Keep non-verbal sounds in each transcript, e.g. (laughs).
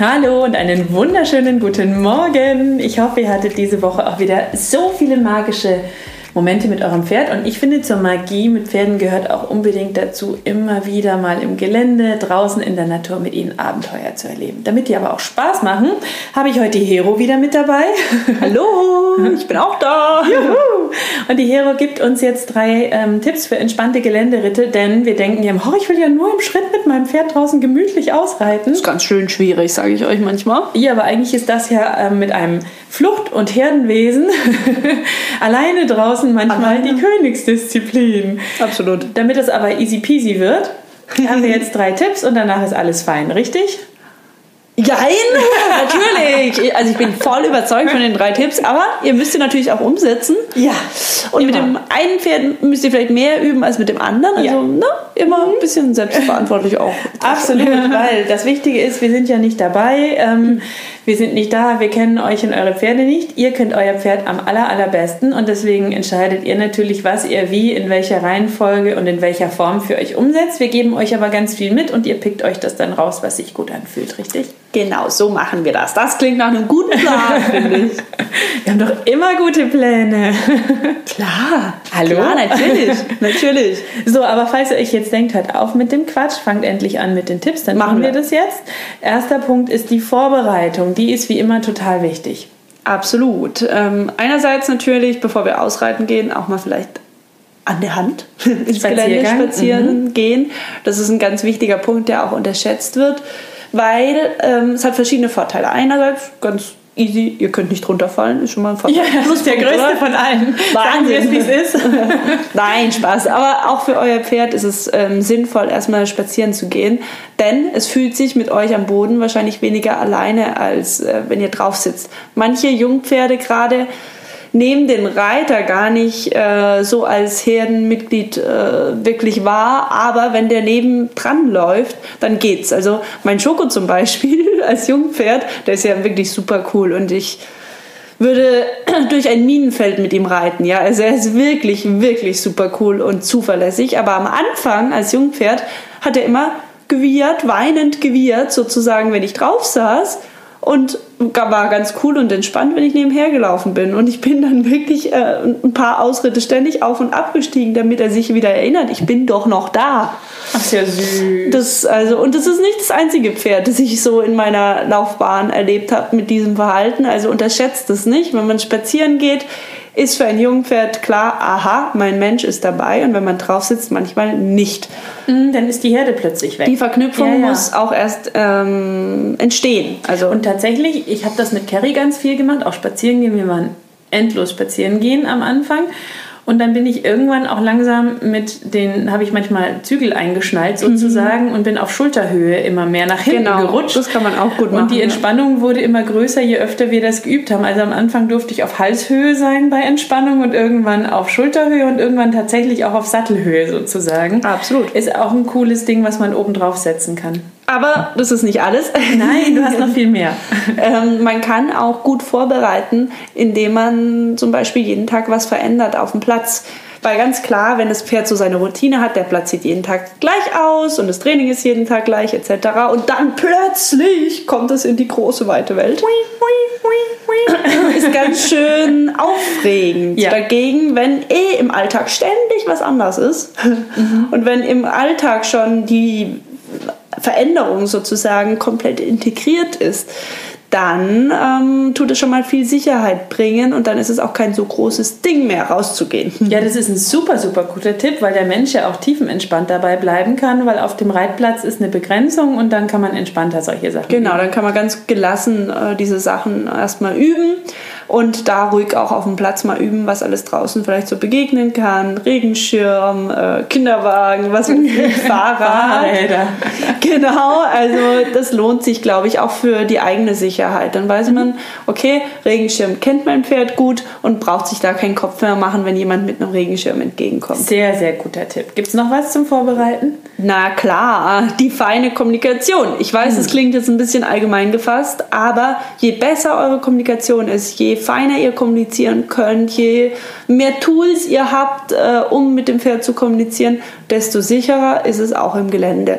Hallo und einen wunderschönen guten Morgen. Ich hoffe, ihr hattet diese Woche auch wieder so viele magische Momente mit eurem Pferd. Und ich finde, zur Magie mit Pferden gehört auch unbedingt dazu, immer wieder mal im Gelände, draußen in der Natur mit ihnen Abenteuer zu erleben. Damit die aber auch Spaß machen, habe ich heute die Hero wieder mit dabei. Hallo, (laughs) ich bin auch da. Juhu. Und die Hero gibt uns jetzt drei ähm, Tipps für entspannte Geländeritte, denn wir denken ja, oh, ich will ja nur im Schritt mit meinem Pferd draußen gemütlich ausreiten. Das ist ganz schön schwierig, sage ich euch manchmal. Ja, aber eigentlich ist das ja ähm, mit einem Flucht- und Herdenwesen (laughs) alleine draußen manchmal alleine. die Königsdisziplin. Absolut. Damit es aber easy peasy wird, haben wir (laughs) jetzt drei Tipps und danach ist alles fein, richtig? Jein, (laughs) natürlich. Also ich bin voll überzeugt von den drei Tipps, aber ihr müsst sie natürlich auch umsetzen. Ja. Und immer. mit dem einen Pferd müsst ihr vielleicht mehr üben als mit dem anderen. Also ja. ne, immer ein bisschen selbstverantwortlich auch. Absolut, (laughs) weil das Wichtige ist, wir sind ja nicht dabei. Ähm, wir sind nicht da, wir kennen euch und eure Pferde nicht. Ihr kennt euer Pferd am aller, allerbesten und deswegen entscheidet ihr natürlich, was ihr wie, in welcher Reihenfolge und in welcher Form für euch umsetzt. Wir geben euch aber ganz viel mit und ihr pickt euch das dann raus, was sich gut anfühlt, richtig? Genau, so machen wir das. Das klingt nach einem guten Plan, (laughs) finde ich. Wir haben doch immer gute Pläne. (laughs) Klar. Hallo? Klar, natürlich. (laughs) natürlich. So, aber falls ihr euch jetzt denkt, hört auf mit dem Quatsch, fangt endlich an mit den Tipps, dann machen, machen wir das jetzt. Erster Punkt ist die Vorbereitung. Die ist wie immer total wichtig. Absolut. Ähm, einerseits natürlich, bevor wir ausreiten gehen, auch mal vielleicht an der Hand ins Gelände spazieren mhm. gehen. Das ist ein ganz wichtiger Punkt, der auch unterschätzt wird weil ähm, es hat verschiedene Vorteile. Einerseits ganz easy, ihr könnt nicht runterfallen, ist schon mal ein Vorteil. Ja, das ist der größte oder? von allen. Sagen wir es, wie es ist. (laughs) Nein, Spaß. Aber auch für euer Pferd ist es ähm, sinnvoll, erstmal spazieren zu gehen, denn es fühlt sich mit euch am Boden wahrscheinlich weniger alleine, als äh, wenn ihr drauf sitzt. Manche Jungpferde gerade nehmen den Reiter gar nicht äh, so als Herdenmitglied äh, wirklich wahr, aber wenn der neben dran läuft, dann geht's. Also mein Schoko zum Beispiel (laughs) als Jungpferd, der ist ja wirklich super cool und ich würde (clears throat) durch ein Minenfeld mit ihm reiten. Ja, also er ist wirklich, wirklich super cool und zuverlässig. Aber am Anfang als Jungpferd hat er immer gewiehert, weinend gewiehert, sozusagen, wenn ich drauf saß und war ganz cool und entspannt, wenn ich nebenher gelaufen bin. Und ich bin dann wirklich äh, ein paar Ausritte ständig auf und ab gestiegen, damit er sich wieder erinnert, ich bin doch noch da. Ach, sehr süß. Das, also, und das ist nicht das einzige Pferd, das ich so in meiner Laufbahn erlebt habe mit diesem Verhalten. Also unterschätzt es nicht. Wenn man spazieren geht, ist für ein Jungpferd klar, aha, mein Mensch ist dabei und wenn man drauf sitzt, manchmal nicht. Mhm, dann ist die Herde plötzlich weg. Die Verknüpfung ja, ja. muss auch erst ähm, entstehen. Also und tatsächlich, ich habe das mit Carrie ganz viel gemacht, auch spazieren gehen. Wir waren endlos spazieren gehen am Anfang. Und dann bin ich irgendwann auch langsam mit den, habe ich manchmal Zügel eingeschnallt mhm. sozusagen mhm. und bin auf Schulterhöhe immer mehr nach hinten genau, gerutscht. Das kann man auch gut machen. Und die Entspannung ja. wurde immer größer, je öfter wir das geübt haben. Also am Anfang durfte ich auf Halshöhe sein bei Entspannung und irgendwann auf Schulterhöhe und irgendwann tatsächlich auch auf Sattelhöhe sozusagen. Absolut. Ist auch ein cooles Ding, was man oben drauf setzen kann. Aber das ist nicht alles. Nein, du hast noch viel mehr. (laughs) ähm, man kann auch gut vorbereiten, indem man zum Beispiel jeden Tag was verändert auf dem Platz. Weil ganz klar, wenn das Pferd so seine Routine hat, der Platz sieht jeden Tag gleich aus und das Training ist jeden Tag gleich etc. Und dann plötzlich kommt es in die große weite Welt. (laughs) ist ganz schön aufregend. Ja. Dagegen, wenn eh im Alltag ständig was anders ist (laughs) mhm. und wenn im Alltag schon die Veränderung sozusagen komplett integriert ist, dann ähm, tut es schon mal viel Sicherheit bringen und dann ist es auch kein so großes Ding mehr, rauszugehen. (laughs) Ja, das ist ein super, super guter Tipp, weil der Mensch ja auch tiefenentspannt dabei bleiben kann, weil auf dem Reitplatz ist eine Begrenzung und dann kann man entspannter solche Sachen Genau, dann kann man ganz gelassen äh, diese Sachen erstmal üben und da ruhig auch auf dem Platz mal üben, was alles draußen vielleicht so begegnen kann. Regenschirm, äh, Kinderwagen, was ich, (laughs) Fahrrad. Fahrräder. (laughs) Genau, also das lohnt sich, glaube ich, auch für die eigene Sicherheit. Dann weiß man, okay, Regenschirm kennt mein Pferd gut und braucht sich da keinen Kopf mehr machen, wenn jemand mit einem Regenschirm entgegenkommt. Sehr, sehr guter Tipp. Gibt es noch was zum Vorbereiten? Na klar, die feine Kommunikation. Ich weiß, es klingt jetzt ein bisschen allgemein gefasst, aber je besser eure Kommunikation ist, je feiner ihr kommunizieren könnt, je mehr Tools ihr habt, äh, um mit dem Pferd zu kommunizieren, desto sicherer ist es auch im Gelände.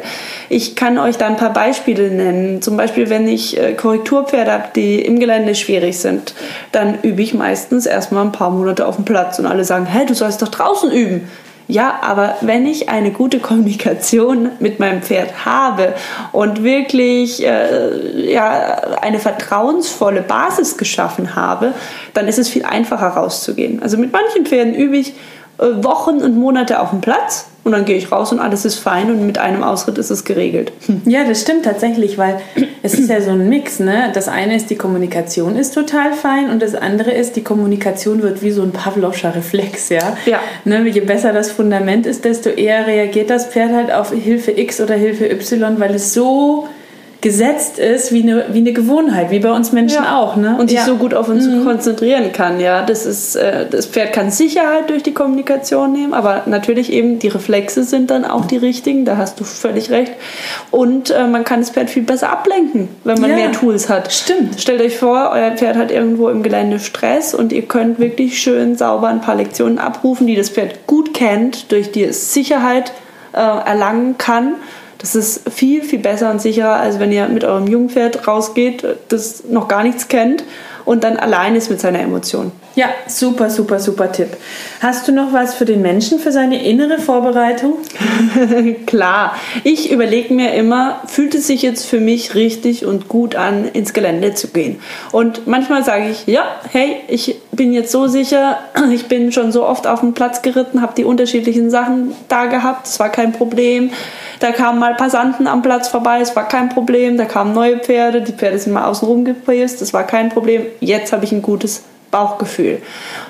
Ich kann euch da ein paar Beispiele nennen. Zum Beispiel, wenn ich äh, Korrekturpferde habe, die im Gelände schwierig sind, dann übe ich meistens erstmal ein paar Monate auf dem Platz und alle sagen, hä, du sollst doch draußen üben. Ja, aber wenn ich eine gute Kommunikation mit meinem Pferd habe und wirklich äh, ja, eine vertrauensvolle Basis geschaffen habe, dann ist es viel einfacher rauszugehen. Also mit manchen Pferden übe ich äh, Wochen und Monate auf dem Platz und dann gehe ich raus und alles ist fein und mit einem Ausritt ist es geregelt. Ja, das stimmt tatsächlich, weil es ist ja so ein Mix. Ne? Das eine ist, die Kommunikation ist total fein und das andere ist, die Kommunikation wird wie so ein Pavlovscher Reflex. Ja? Ja. Ne? Je besser das Fundament ist, desto eher reagiert das Pferd halt auf Hilfe X oder Hilfe Y, weil es so gesetzt ist wie eine, wie eine Gewohnheit, wie bei uns Menschen Ja. auch. Ne? Und sich ja. so gut auf uns konzentrieren kann. Ja, das ist äh, das Pferd kann Sicherheit durch die Kommunikation nehmen, aber natürlich eben die Reflexe sind dann auch die richtigen. Da hast du völlig recht. Und äh, man kann das Pferd viel besser ablenken, wenn man Ja. mehr Tools hat. Stimmt. Stellt euch vor, euer Pferd hat irgendwo im Gelände Stress und ihr könnt wirklich schön sauber ein paar Lektionen abrufen, die das Pferd gut kennt, durch die es Sicherheit äh, erlangen kann. Das ist viel, viel besser und sicherer, als wenn ihr mit eurem Jungpferd rausgeht, das noch gar nichts kennt und dann allein ist mit seiner Emotion. Ja, super, super, super Tipp. Hast du noch was für den Menschen, für seine innere Vorbereitung? (laughs) Klar, ich überlege mir immer, fühlt es sich jetzt für mich richtig und gut an, ins Gelände zu gehen? Und manchmal sage ich, ja, hey, ich bin jetzt so sicher, (clears throat) ich bin schon so oft auf dem Platz geritten, habe die unterschiedlichen Sachen da gehabt, es war kein Problem. Da kamen mal Passanten am Platz vorbei, es war kein Problem. Da kamen neue Pferde, die Pferde sind mal außen rum gepresst, das war kein Problem. Jetzt habe ich ein gutes Bauchgefühl.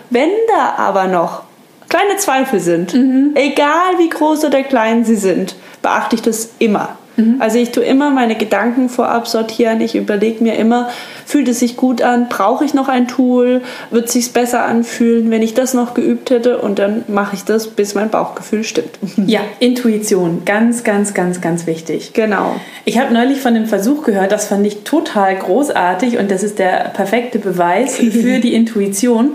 Wenn da aber noch kleine Zweifel sind, egal wie groß oder klein sie sind, beachte ich das immer. Also ich tue immer meine Gedanken vorab sortieren. Ich überlege mir immer, fühlt es sich gut an? Brauche ich noch ein Tool? Wird es sich besser anfühlen, wenn ich das noch geübt hätte? Und dann mache ich das, bis mein Bauchgefühl stimmt. Ja, Intuition, ganz, ganz, ganz, ganz wichtig. Genau. Ich habe neulich von einem Versuch gehört, das fand ich total großartig und das ist der perfekte Beweis für (laughs) die Intuition.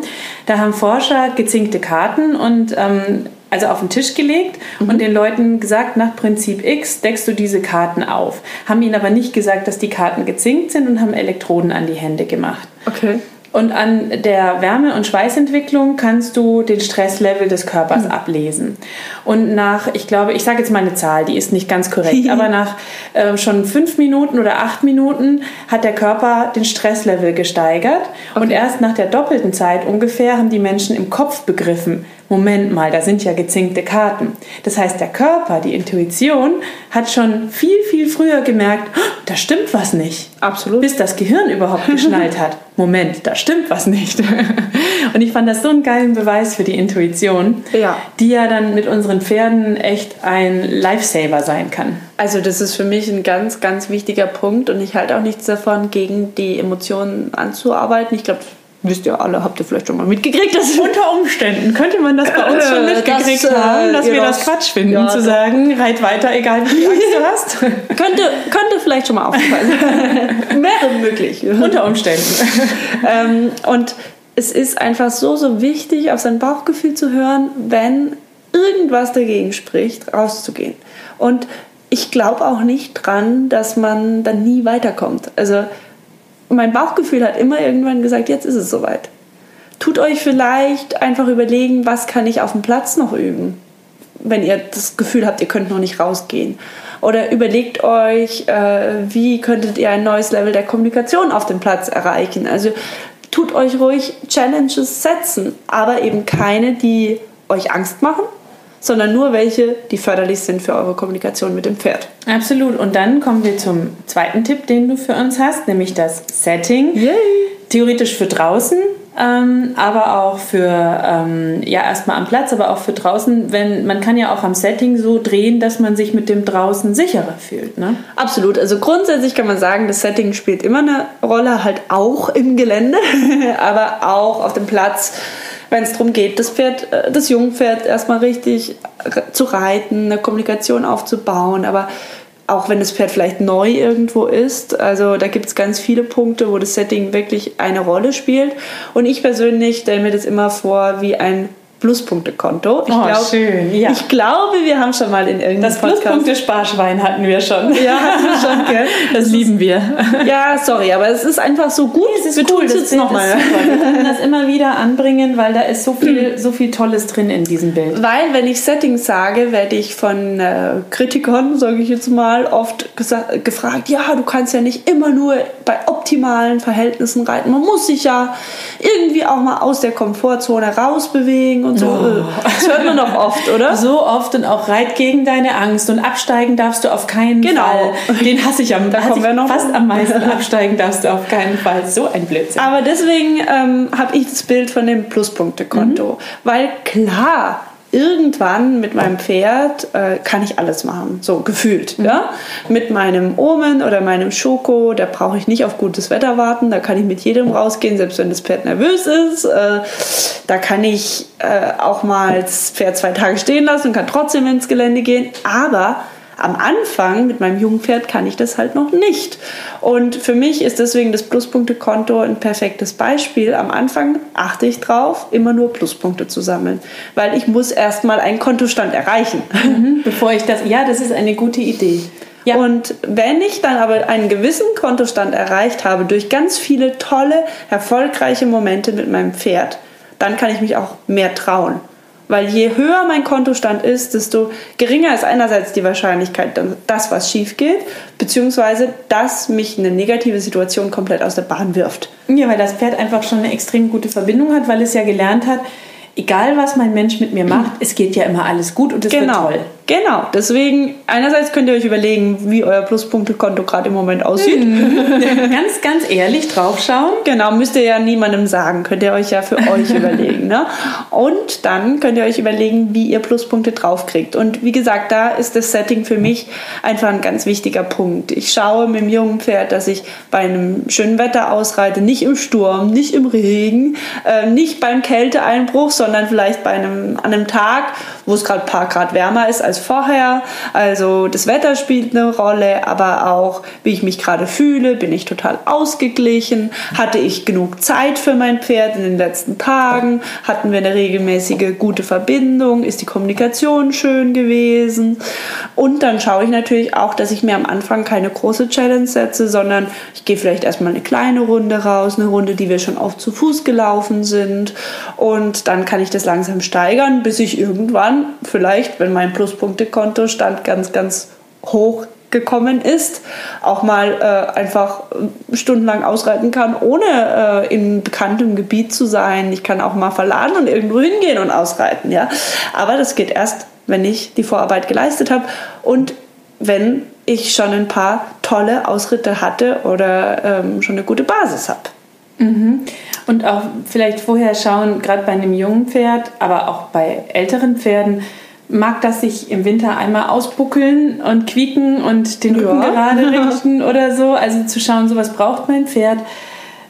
Da haben Forscher gezinkte Karten und ähm, also auf den Tisch gelegt und den Leuten gesagt, nach Prinzip X deckst du diese Karten auf. Haben ihnen aber nicht gesagt, dass die Karten gezinkt sind und haben Elektroden an die Hände gemacht. Okay. Und an der Wärme- und Schweißentwicklung kannst du den Stresslevel des Körpers ablesen. Und nach, ich glaube, ich sage jetzt mal eine Zahl, die ist nicht ganz korrekt, (laughs) aber nach äh, schon fünf Minuten oder acht Minuten hat der Körper den Stresslevel gesteigert. Und erst nach der doppelten Zeit ungefähr haben die Menschen im Kopf begriffen, Moment mal, da sind ja gezinkte Karten. Das heißt, der Körper, die Intuition, hat schon viel, viel früher gemerkt, "Oh, da stimmt was nicht. Absolut. Bis das Gehirn überhaupt geschnallt hat. (laughs) Moment, da stimmt was nicht. (laughs) Und ich fand das so einen geilen Beweis für die Intuition, Ja. die ja dann mit unseren Pferden echt ein Lifesaver sein kann. Also das ist für mich ein ganz, ganz wichtiger Punkt und ich halte auch nichts davon, gegen die Emotionen anzuarbeiten. Ich glaube, wisst ihr alle, habt ihr vielleicht schon mal mitgekriegt, dass (laughs) Unter Umständen könnte man das bei uns schon Äh, mitgekriegt das, äh, haben, dass wir das- das Quatsch finden, Ja, zu sagen, reit weiter, egal wie viel Angst du hast. (laughs) könnte, könnte vielleicht schon mal aufgefallen sein. (laughs) Wäre möglich. Unter Umständen. ähm, und es ist einfach so, so wichtig, auf sein Bauchgefühl zu hören, wenn irgendwas dagegen spricht, rauszugehen. Und ich glaube auch nicht dran, dass man dann nie weiterkommt. Also mein Bauchgefühl hat immer irgendwann gesagt, jetzt ist es soweit. Tut euch vielleicht einfach überlegen, was kann ich auf dem Platz noch üben? wenn ihr das Gefühl habt, ihr könnt noch nicht rausgehen. Oder überlegt euch, äh, wie könntet ihr ein neues Level der Kommunikation auf dem Platz erreichen. Also tut euch ruhig Challenges setzen, aber eben keine, die euch Angst machen, sondern nur welche, die förderlich sind für eure Kommunikation mit dem Pferd. Absolut. Und dann kommen wir zum zweiten Tipp, den du für uns hast, nämlich das Setting. Yay. Theoretisch für draußen, ähm, aber auch für, ähm, ja, erstmal am Platz, aber auch für draußen, wenn man kann ja auch am Setting so drehen, dass man sich mit dem draußen sicherer fühlt. Ne? Absolut. Also grundsätzlich kann man sagen, das Setting spielt immer eine Rolle, halt auch im Gelände, (laughs) aber auch auf dem Platz wenn es darum geht, das Pferd, äh, das Jungpferd erstmal richtig zu reiten, eine Kommunikation aufzubauen, aber auch wenn das Pferd vielleicht neu irgendwo ist. Also da gibt es ganz viele Punkte, wo das Setting wirklich eine Rolle spielt. Und ich persönlich stelle mir das immer vor wie ein Pluspunktekonto. Ich, oh, glaub, schön. Ja. ich glaube, wir haben schon mal in irgendeinem Das Pluspunkte-Sparschwein hatten wir schon. Ja, hatten wir schon, gell? Das, das (laughs) lieben wir. Ja, sorry, aber es ist einfach so gut. Nee, es ist wir cool, tun es jetzt nochmal. Wir können das immer wieder anbringen, weil da ist so (laughs) viel, so viel Tolles drin in diesem Bild. Weil, wenn ich Settings sage, werde ich von äh, Kritikern, sage ich jetzt mal, oft gefragt, ja, du kannst ja nicht immer nur bei optimalen Verhältnissen reiten. Man muss sich ja irgendwie auch mal aus der Komfortzone rausbewegen und so. Oh. Das hört man doch oft, oder? So oft und auch reit gegen deine Angst und absteigen darfst du auf keinen genau. Fall. Den hasse ich am da kommen wir noch fast am meisten. absteigen darfst du auf keinen Fall. So ein Blödsinn. Aber deswegen ähm, habe ich das Bild von dem Pluspunktekonto. Mhm. Weil klar, irgendwann mit meinem Pferd äh, kann ich alles machen, so gefühlt. Mhm. Ja? Mit meinem Omen oder meinem Schoko, da brauche ich nicht auf gutes Wetter warten, da kann ich mit jedem rausgehen, selbst wenn das Pferd nervös ist. Äh, da kann ich äh, auch mal das Pferd zwei Tage stehen lassen und kann trotzdem ins Gelände gehen. Aber am Anfang mit meinem jungen Pferd kann ich das halt noch nicht. Und für mich ist deswegen das Pluspunktekonto ein perfektes Beispiel. Am Anfang achte ich drauf, immer nur Pluspunkte zu sammeln, weil ich muss erstmal einen Kontostand erreichen. Mhm, bevor ich das, ja, das ist eine gute Idee. Ja. Und wenn ich dann aber einen gewissen Kontostand erreicht habe durch ganz viele tolle, erfolgreiche Momente mit meinem Pferd, dann kann ich mich auch mehr trauen. Weil je höher mein Kontostand ist, desto geringer ist einerseits die Wahrscheinlichkeit, dass was schief geht, beziehungsweise dass mich eine negative Situation komplett aus der Bahn wirft. Ja, weil das Pferd einfach schon eine extrem gute Verbindung hat, weil es ja gelernt hat, egal was mein Mensch mit mir macht, es geht ja immer alles gut und es genau. wird toll. Genau, deswegen einerseits könnt ihr euch überlegen, wie euer Pluspunktekonto gerade im Moment aussieht. (laughs) ganz, ganz ehrlich draufschauen. Genau, müsst ihr ja niemandem sagen, könnt ihr euch ja für euch (laughs) überlegen. Ne? Und dann könnt ihr euch überlegen, wie ihr Pluspunkte draufkriegt. Und wie gesagt, da ist das Setting für mich einfach ein ganz wichtiger Punkt. Ich schaue mit dem jungen Pferd, dass ich bei einem schönen Wetter ausreite, nicht im Sturm, nicht im Regen, äh, nicht beim Kälteeinbruch, sondern vielleicht bei einem, an einem Tag, wo es gerade ein paar Grad wärmer ist als vorher. Also das Wetter spielt eine Rolle, aber auch wie ich mich gerade fühle, bin ich total ausgeglichen, hatte ich genug Zeit für mein Pferd in den letzten Tagen, hatten wir eine regelmäßige gute Verbindung, ist die Kommunikation schön gewesen? Und dann schaue ich natürlich auch, dass ich mir am Anfang keine große Challenge setze, sondern ich gehe vielleicht erstmal eine kleine Runde raus, eine Runde, die wir schon oft zu Fuß gelaufen sind. Und dann kann ich das langsam steigern, bis ich irgendwann vielleicht, wenn mein Pluspunktekontostand ganz, ganz hoch gekommen ist, auch mal äh, einfach stundenlang ausreiten kann, ohne äh, in bekanntem Gebiet zu sein. Ich kann auch mal verladen und irgendwo hingehen und ausreiten, ja. Aber das geht erst, wenn ich die Vorarbeit geleistet habe und wenn ich schon ein paar tolle Ausritte hatte oder ähm, schon eine gute Basis habe. Mhm. Und auch vielleicht vorher schauen, gerade bei einem jungen Pferd, aber auch bei älteren Pferden, mag das sich im Winter einmal ausbuckeln und quieken und den Rücken ja. gerade (laughs) richten oder so. Also zu schauen, so was braucht mein Pferd.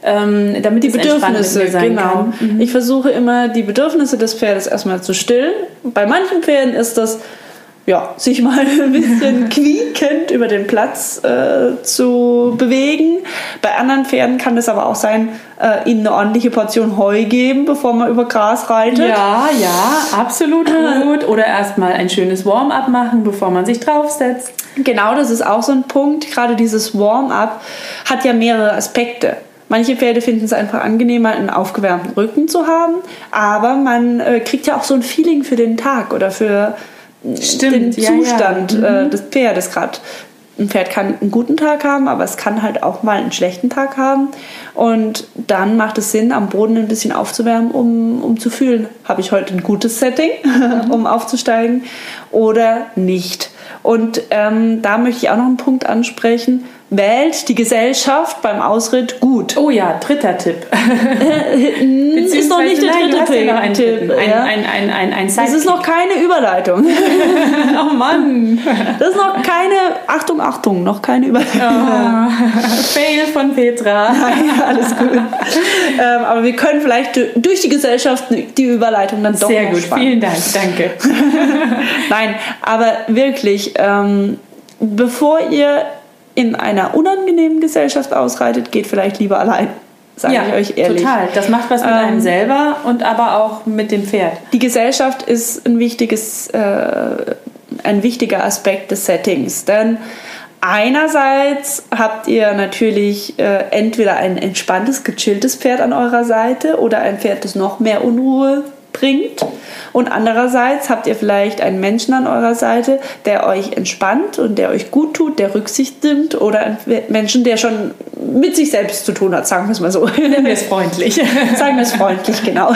Ähm, damit die Bedürfnisse sein genau. Mhm. Ich versuche immer die Bedürfnisse des Pferdes erstmal zu stillen. Bei manchen Pferden ist das ja, sich mal (laughs) ein bisschen (laughs) quiekend über den Platz äh, zu bewegen. Bei anderen Pferden kann es aber auch sein, äh, ihnen eine ordentliche Portion Heu geben, bevor man über Gras reitet. Ja, ja, absolut (laughs) gut. Oder erstmal ein schönes Warm-up machen, bevor man sich draufsetzt. Genau, das ist auch so ein Punkt. Gerade dieses Warm-up hat ja mehrere Aspekte. Manche Pferde finden es einfach angenehmer, einen aufgewärmten Rücken zu haben, aber man äh, kriegt ja auch so ein Feeling für den Tag oder für Stimmt, den ja, ja. Zustand Mhm. Äh, des Pferdes gerade. Ein Pferd kann einen guten Tag haben, aber es kann halt auch mal einen schlechten Tag haben. Und dann macht es Sinn, am Boden ein bisschen aufzuwärmen, um, um zu fühlen, habe ich heute ein gutes Setting, (laughs) um aufzusteigen oder nicht. Und ähm, da möchte ich auch noch einen Punkt ansprechen. Wählt die Gesellschaft beim Ausritt gut. Oh ja, dritter Tipp. ist noch nicht der Nein, dritte hast ja Tipp. Ein, ja. ein, ein, ein, ein Das ist noch keine Überleitung. (laughs) Oh Mann. Das ist noch keine, Achtung, Achtung, noch keine Überleitung. Fail von Petra. (laughs) Alles gut. ähm, aber wir können vielleicht durch die Gesellschaft die Überleitung dann doch Sehr gut, spannen. vielen Dank, danke. (laughs) Nein, aber wirklich, ähm, bevor ihr in einer unangenehmen Gesellschaft ausreitet, geht vielleicht lieber allein. Sage ich euch ehrlich. total. Das macht was mit Ähm, einem selber und aber auch mit dem Pferd. Die Gesellschaft ist ein wichtiges, äh, ein wichtiger Aspekt des Settings, denn einerseits habt ihr natürlich äh, entweder ein entspanntes, gechilltes Pferd an eurer Seite oder ein Pferd, das noch mehr Unruhe bringt. Und andererseits habt ihr vielleicht einen Menschen an eurer Seite, der euch entspannt und der euch gut tut, der Rücksicht nimmt oder einen Menschen, der schon mit sich selbst zu tun hat, sagen wir es mal so. Nennen wir es freundlich. (laughs) Sagen wir es freundlich, genau.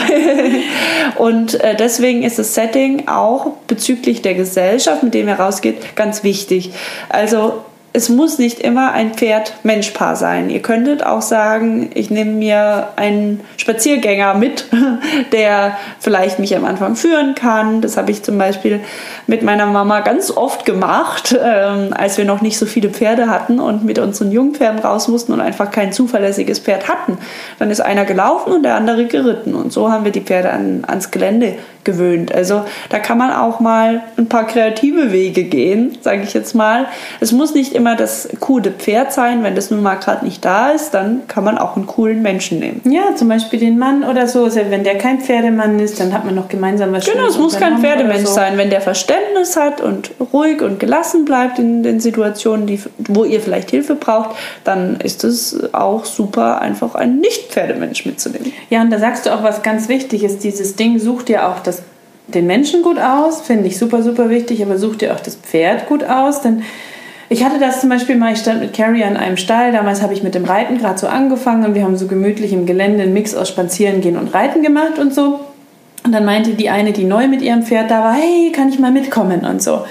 Und äh, deswegen ist das Setting auch bezüglich der Gesellschaft, mit dem ihr rausgeht, ganz wichtig. Also es muss nicht immer ein Pferd-Mensch-Paar sein. Ihr könntet auch sagen, ich nehme mir einen Spaziergänger mit, (laughs) der vielleicht mich am Anfang führen kann. Das habe ich zum Beispiel mit meiner Mama ganz oft gemacht, ähm, als wir noch nicht so viele Pferde hatten und mit unseren Jungpferden raus mussten und einfach kein zuverlässiges Pferd hatten. Dann ist einer gelaufen und der andere geritten. Und so haben wir die Pferde an, ans Gelände gewöhnt. Also da kann man auch mal ein paar kreative Wege gehen, sage ich jetzt mal. Es muss nicht das coole Pferd sein. Wenn das nun mal gerade nicht da ist, dann kann man auch einen coolen Menschen nehmen. Ja, zum Beispiel den Mann oder so. Also Wenn der kein Pferdemann ist, dann hat man noch gemeinsam was Genau, es muss kein Pferdemensch so. sein. Wenn der Verständnis hat und ruhig und gelassen bleibt in den Situationen, die, wo ihr vielleicht Hilfe braucht, dann ist es auch super, einfach einen Nicht-Pferdemensch mitzunehmen. Ja, und da sagst du auch was ganz Wichtiges. Dieses Ding sucht dir auch das, den Menschen gut aus, finde ich super, super wichtig, aber such dir auch das Pferd gut aus, denn ich hatte das zum Beispiel mal, ich stand mit Carrie an einem Stall, damals habe ich mit dem Reiten gerade so angefangen und wir haben so gemütlich im Gelände einen Mix aus Spazierengehen und Reiten gemacht und so. Und dann meinte die eine, die neu mit ihrem Pferd da war, hey, kann ich mal mitkommen und so.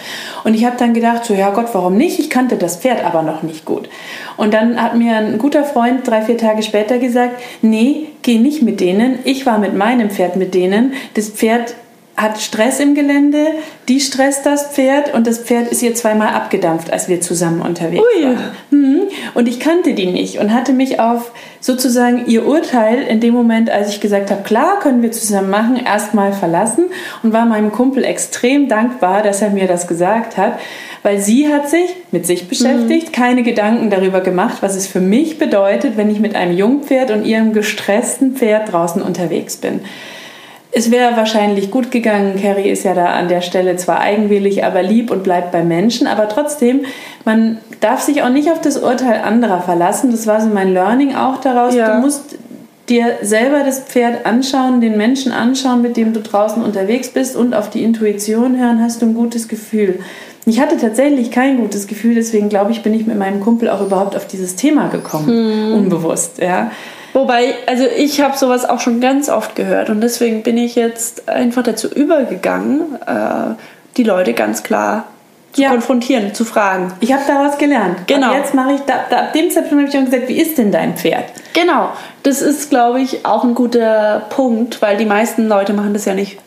Und ich habe dann gedacht, so ja Gott, warum nicht? Ich kannte das Pferd aber noch nicht gut. Und dann hat mir ein guter Freund drei, vier Tage später gesagt, nee, geh nicht mit denen. Ich war mit meinem Pferd mit denen. Das Pferd hat Stress im Gelände, die stresst das Pferd und das Pferd ist ihr zweimal abgedampft, als wir zusammen unterwegs Ui. waren. Mhm. Und ich kannte die nicht und hatte mich auf sozusagen ihr Urteil in dem Moment, als ich gesagt habe, klar, können wir zusammen machen, erstmal verlassen und war meinem Kumpel extrem dankbar, dass er mir das gesagt hat, weil sie hat sich mit sich beschäftigt, keine Gedanken darüber gemacht, was es für mich bedeutet, wenn ich mit einem Jungpferd und ihrem gestressten Pferd draußen unterwegs bin. Es wäre wahrscheinlich gut gegangen. Carrie ist ja da an der Stelle zwar eigenwillig, aber lieb und bleibt bei Menschen. Aber trotzdem, man darf sich auch nicht auf das Urteil anderer verlassen. Das war so mein Learning auch daraus. Ja. Du musst dir selber das Pferd anschauen, den Menschen anschauen, mit dem du draußen unterwegs bist und auf die Intuition hören, hast du ein gutes Gefühl. Ich hatte tatsächlich kein gutes Gefühl, deswegen glaube ich, bin ich mit meinem Kumpel auch überhaupt auf dieses Thema gekommen, unbewusst, ja. Wobei, also ich habe sowas auch schon ganz oft gehört und deswegen bin ich jetzt einfach dazu übergegangen, äh, die Leute ganz klar zu Ja. konfrontieren, zu fragen. Ich habe daraus gelernt. Genau. Und jetzt mache ich, da, da, ab dem Zeitpunkt habe ich auch gesagt, wie ist denn dein Pferd? Genau, das ist, glaube ich, auch ein guter Punkt, weil die meisten Leute machen das ja nicht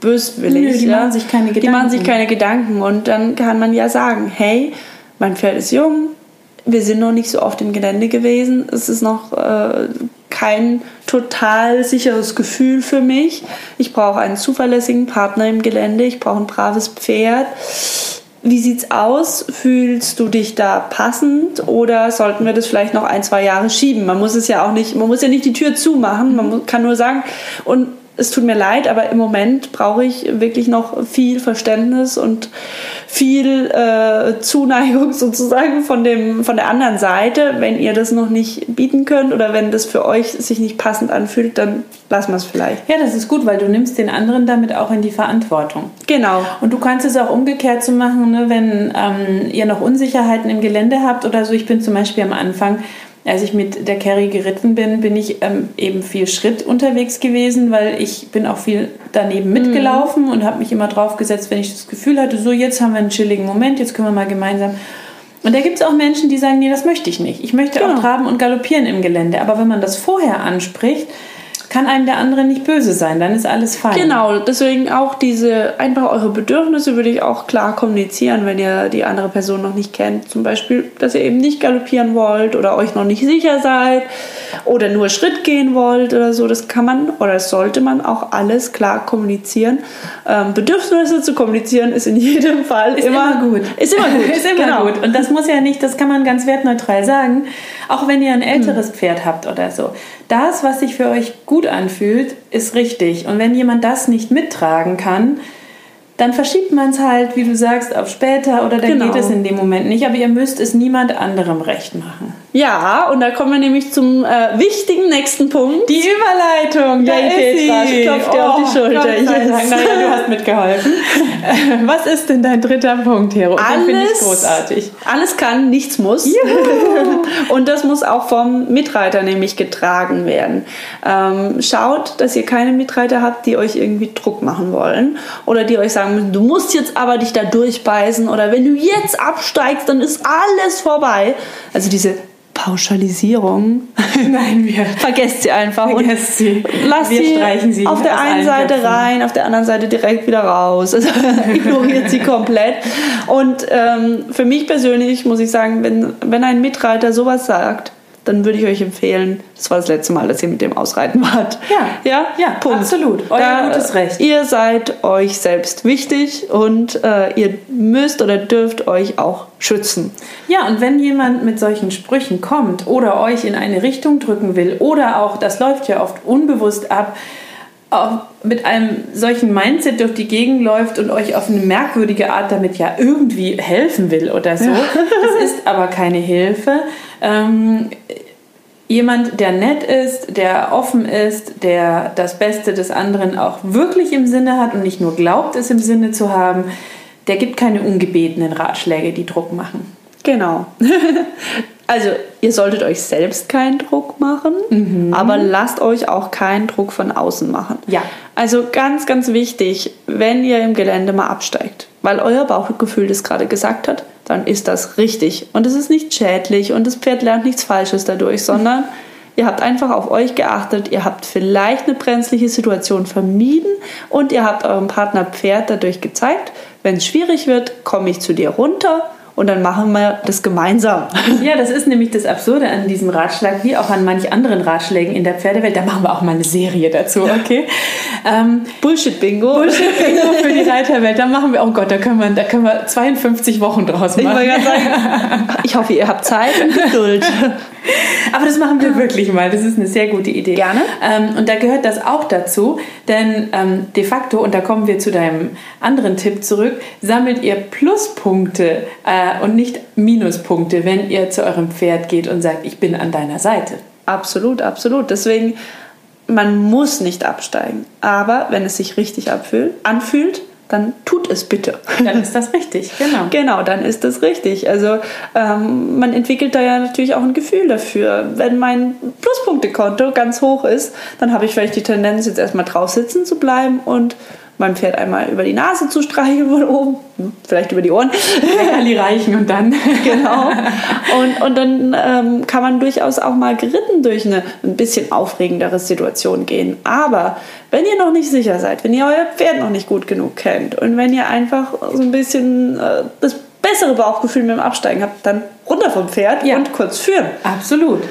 böswillig. Nö, die ja? machen sich keine Die machen sich Gedanken. keine Gedanken und dann kann man ja sagen, hey, mein Pferd ist jung, wir sind noch nicht so oft im Gelände gewesen, es ist noch äh, kein total sicheres Gefühl für mich. Ich brauche einen zuverlässigen Partner im Gelände, ich brauche ein braves Pferd. Wie sieht's aus? Fühlst du dich da passend oder sollten wir das vielleicht noch ein, zwei Jahre schieben? Man muss es ja auch nicht, man muss ja nicht die Tür zumachen, man kann nur sagen, und es tut mir leid, aber im Moment brauche ich wirklich noch viel Verständnis und viel äh, Zuneigung (laughs) sozusagen von, dem, von der anderen Seite. Wenn ihr das noch nicht bieten könnt oder wenn das für euch sich nicht passend anfühlt, dann lassen wir es vielleicht. Ja, das ist gut, weil du nimmst den anderen damit auch in die Verantwortung. Genau. Und du kannst es auch umgekehrt so machen, ne, wenn ähm, ihr noch Unsicherheiten im Gelände habt oder so. Ich bin zum Beispiel am Anfang als ich mit der Carrie geritten bin, bin ich ähm, eben viel Schritt unterwegs gewesen, weil ich bin auch viel daneben mitgelaufen mhm. und habe mich immer drauf gesetzt, wenn ich das Gefühl hatte, so jetzt haben wir einen chilligen Moment, jetzt können wir mal gemeinsam. Und da gibt es auch Menschen, die sagen, nee, das möchte ich nicht. Ich möchte genau. auch traben und galoppieren im Gelände. Aber wenn man das vorher anspricht, kann einem der andere nicht böse sein, dann ist alles fein. Genau, deswegen auch diese, einfach eure Bedürfnisse würde ich auch klar kommunizieren, wenn ihr die andere Person noch nicht kennt. Zum Beispiel, dass ihr eben nicht galoppieren wollt oder euch noch nicht sicher seid oder nur Schritt gehen wollt oder so. Das kann man oder sollte man auch alles klar kommunizieren. Ähm, Bedürfnisse zu kommunizieren ist in jedem Fall ist immer, immer gut. Ist immer gut. (laughs) ist immer genau. gut. Und das muss ja nicht, das kann man ganz wertneutral sagen. Auch wenn ihr ein älteres hm. Pferd habt oder so das, was sich für euch gut anfühlt, ist richtig. Und wenn jemand das nicht mittragen kann, dann verschiebt man es halt, wie du sagst, auf später oder dann genau. geht es in dem Moment nicht. Aber ihr müsst es niemand anderem recht machen. Ja, und da kommen wir nämlich zum äh, wichtigen nächsten Punkt. Die Überleitung. Da ist Petra, ich klopfe dir oh, auf die oh, Schulter. Gott Dank. Naja, du hast mitgeholfen. (laughs) Was ist denn dein dritter Punkt, Hero? Alles, finde ich großartig. Alles kann, nichts muss. (laughs) Und das muss auch vom Mitreiter nämlich getragen werden. Ähm, schaut, dass ihr keine Mitreiter habt, die euch irgendwie Druck machen wollen oder die euch sagen müssen, du musst jetzt aber dich da durchbeißen oder wenn du jetzt absteigst, dann ist alles vorbei. Also diese Pauschalisierung. (laughs) Nein, wir (laughs) vergesst sie einfach Vergesst sie. Lasst wir sie, streichen sie auf der einen Seite Köpfen. rein, auf der anderen Seite direkt wieder raus. Also (laughs) ignoriert sie komplett. Und ähm, für mich persönlich muss ich sagen, wenn, wenn ein Mitreiter sowas sagt, dann würde ich euch empfehlen, das war das letzte Mal, dass ihr mit dem ausreiten (laughs) wart. Ja, ja, ja Punkt. absolut. Euer da, gutes Recht. Ihr seid euch selbst wichtig und äh, ihr müsst oder dürft euch auch schützen. Ja, und wenn jemand mit solchen Sprüchen kommt oder euch in eine Richtung drücken will oder auch, das läuft ja oft unbewusst ab, mit einem solchen Mindset durch die Gegend läuft und euch auf eine merkwürdige Art damit ja irgendwie helfen will oder so. Ja. Das ist aber keine Hilfe. Ähm, jemand, der nett ist, der offen ist, der das Beste des anderen auch wirklich im Sinne hat und nicht nur glaubt, es im Sinne zu haben, der gibt keine ungebetenen Ratschläge, die Druck machen. Genau. (laughs) Also, ihr solltet euch selbst keinen Druck machen, mhm. aber lasst euch auch keinen Druck von außen machen. Ja. Also ganz, ganz wichtig, wenn ihr im Gelände mal absteigt, weil euer Bauchgefühl das gerade gesagt hat, dann ist das richtig. Und es ist nicht schädlich und das Pferd lernt nichts Falsches dadurch, sondern (laughs) ihr habt einfach auf euch geachtet, ihr habt vielleicht eine brenzliche Situation vermieden und ihr habt eurem Partner Pferd dadurch gezeigt, wenn es schwierig wird, komme ich zu dir runter und dann machen wir das gemeinsam. Ja, das ist nämlich das Absurde an diesem Ratschlag, wie auch an manch anderen Ratschlägen in der Pferdewelt. Da machen wir auch mal eine Serie dazu, okay? Ähm, Bullshit-Bingo. Bullshit-Bingo für die (laughs) Reiterwelt. Da machen wir, oh Gott, da können wir, da können wir 52 Wochen draus machen. Ich, sagen, ich hoffe, ihr habt Zeit und Geduld. (laughs) Aber das machen wir wirklich mal. Das ist eine sehr gute Idee. Gerne. Ähm, und da gehört das auch dazu, denn ähm, de facto, und da kommen wir zu deinem anderen Tipp zurück, sammelt ihr Pluspunkte äh, und nicht Minuspunkte, wenn ihr zu eurem Pferd geht und sagt, ich bin an deiner Seite. Absolut, absolut. Deswegen, man muss nicht absteigen. Aber wenn es sich richtig anfühlt, dann tut es bitte. Dann ist das richtig, genau. (laughs) genau, dann ist das richtig. Also ähm, man entwickelt da ja natürlich auch ein Gefühl dafür. Wenn mein Pluspunktekonto ganz hoch ist, dann habe ich vielleicht die Tendenz, jetzt erstmal drauf sitzen zu bleiben und meinem Pferd einmal über die Nase zu streicheln von oben, hm, vielleicht über die Ohren. Leckerli (laughs) reichen und dann. genau. Und, und dann ähm, kann man durchaus auch mal geritten durch eine ein bisschen aufregendere Situation gehen. Aber wenn ihr noch nicht sicher seid, wenn ihr euer Pferd noch nicht gut genug kennt und wenn ihr einfach so ein bisschen äh, das bessere Bauchgefühl mit dem Absteigen habt, dann runter vom Pferd ja. und kurz führen. Absolut.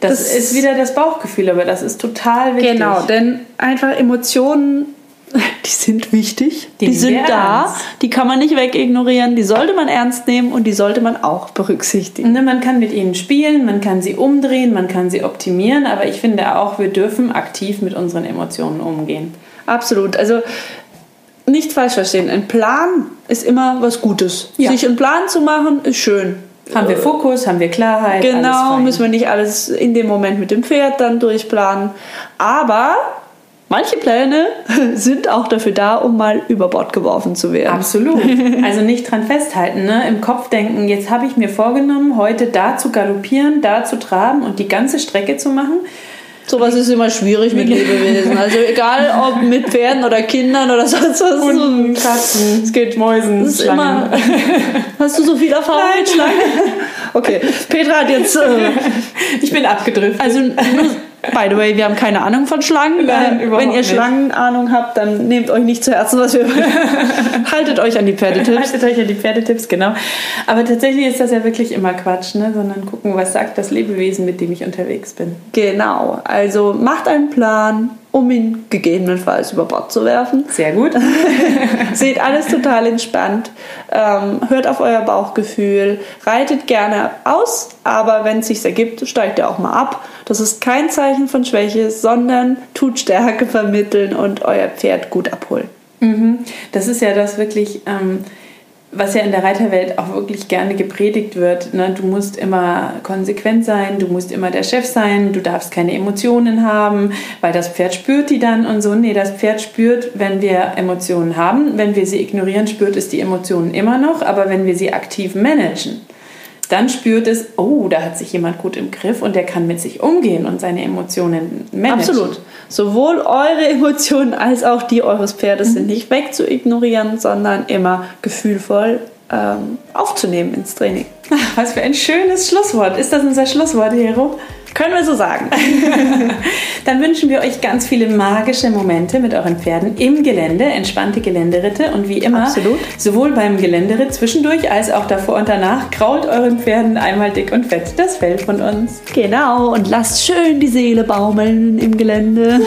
Das, das, ist wieder das Bauchgefühl, aber das ist total wichtig. Genau, denn einfach Emotionen (laughs) die sind wichtig, die, die sind da, ernst. die kann man nicht wegignorieren, die sollte man ernst nehmen und die sollte man auch berücksichtigen. Ne, man kann mit ihnen spielen, man kann sie umdrehen, man kann sie optimieren, aber ich finde auch, wir dürfen aktiv mit unseren Emotionen umgehen. Absolut. Also nicht falsch verstehen. Ein Plan ist immer was Gutes. Ja. Sich einen Plan zu machen, ist schön. Haben wir Fokus, haben wir Klarheit. Genau, müssen wir nicht alles in dem Moment mit dem Pferd dann durchplanen. Aber manche Pläne (laughs) sind auch dafür da, um mal über Bord geworfen zu werden. Absolut. (laughs) Also nicht dran festhalten, ne? Im Kopf denken, jetzt habe ich mir vorgenommen, heute da zu galoppieren, da zu traben und die ganze Strecke zu machen. Sowas ist immer schwierig mit Lebewesen. Also egal ob mit Pferden oder Kindern oder sonst was. Hunden, Katzen, Es geht Mäusen, ist Schlangen. immer. (laughs) Hast du so viel Erfahrung mit Schlangen? Okay, Petra hat jetzt. Äh, Ich bin abgedriftet. also, nur, by the way, wir haben keine Ahnung von Schlangen. Nein, Äh, Wenn ihr nicht. Schlangenahnung habt, dann nehmt euch nicht zu Herzen, was wir. (laughs) Haltet euch an die Pferdetipps. Haltet euch an die Pferdetipps, genau. Aber tatsächlich ist das ja wirklich immer Quatsch, ne? sondern gucken, was sagt das Lebewesen, mit dem ich unterwegs bin. Genau, also macht einen Plan, um ihn gegebenenfalls über Bord zu werfen. Sehr gut. (laughs) Seht alles total entspannt. Ähm, hört auf euer Bauchgefühl. Reitet gerne aus, aber wenn es sich ergibt, steigt ihr auch mal ab. Das ist kein Zeichen von Schwäche, sondern tut Stärke vermitteln und euer Pferd gut abholen. Mhm. Das ist ja das wirklich, ähm, was ja in der Reiterwelt auch wirklich gerne gepredigt wird. Ne? Du musst immer konsequent sein, du musst immer der Chef sein, du darfst keine Emotionen haben, weil das Pferd spürt die dann und so. Nee, das Pferd spürt, wenn wir Emotionen haben. Wenn wir sie ignorieren, spürt es die Emotionen immer noch, aber wenn wir sie aktiv managen, dann spürt es, oh, da hat sich jemand gut im Griff und der kann mit sich umgehen und seine Emotionen managen. Absolut. Sowohl eure (laughs) Emotionen als auch die eures Pferdes Mhm. sind nicht wegzuignorieren, sondern immer gefühlvoll ähm, aufzunehmen ins Training. (laughs) Was für ein schönes Schlusswort. Ist das unser Schlusswort, Hero? Können wir so sagen. (laughs) (laughs) Dann wünschen wir euch ganz viele magische Momente mit euren Pferden im Gelände, entspannte Geländeritte und wie immer, Absolut. sowohl beim Geländeritt zwischendurch als auch davor und danach, krault euren Pferden einmal dick und fett das Fell von uns. Genau, und lasst schön die Seele baumeln im Gelände.